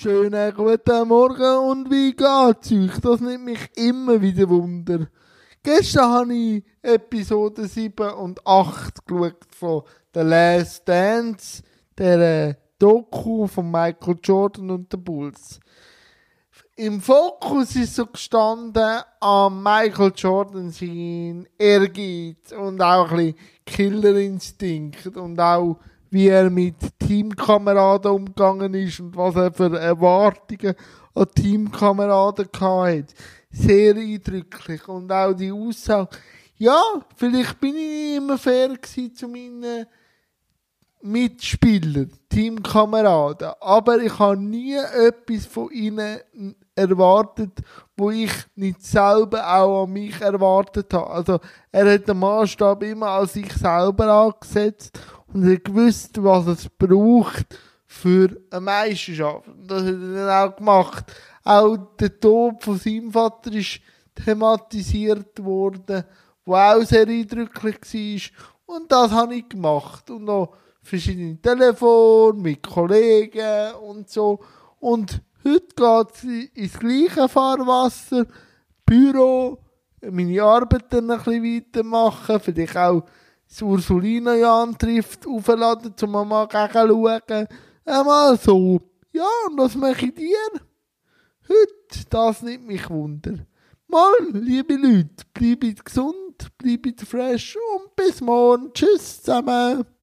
Schönen guten Morgen und wie geht's euch? Das nimmt mich immer wieder Wunder. Gestern habe ich Episode 7 und 8 geschaut von The Last Dance, der äh, Doku von Michael Jordan und den Bulls. Im Fokus ist so gestanden an Michael Jordan sein Ehrgeiz und auch ein bisschen Killerinstinkt und auch wie er mit Teamkameraden umgegangen ist und was er für Erwartungen an Teamkameraden hatte. Sehr eindrücklich. Und auch die Aussage, ja, vielleicht bin ich nicht immer fair zu meinen Mitspielern, Teamkameraden, aber ich habe nie etwas von ihnen erwartet, wo ich nicht selber auch an mich erwartet habe. Also er hat den Maßstab immer an sich selber angesetzt und er gewusst, was es braucht für eine Meisterschaft. Und das hat er dann auch gemacht. Auch der Tod von seinem Vater ist thematisiert worden, wo auch sehr eindrücklich war. Und das habe ich gemacht. Und noch verschiedene Telefone mit Kollegen und so. Und heute geht es ins gleiche Fahrwasser, Büro, meine Arbeit dann ein bisschen weitermachen, vielleicht auch das Ursulina Jan trifft, aufladen, zum mal gegen schauen. Einmal so. Ja, und was mache ich dir? Heute, das nimmt mich Wunder. Mal, liebe Leute, bleibt gesund, bleibt fresh und bis morgen. Tschüss zusammen.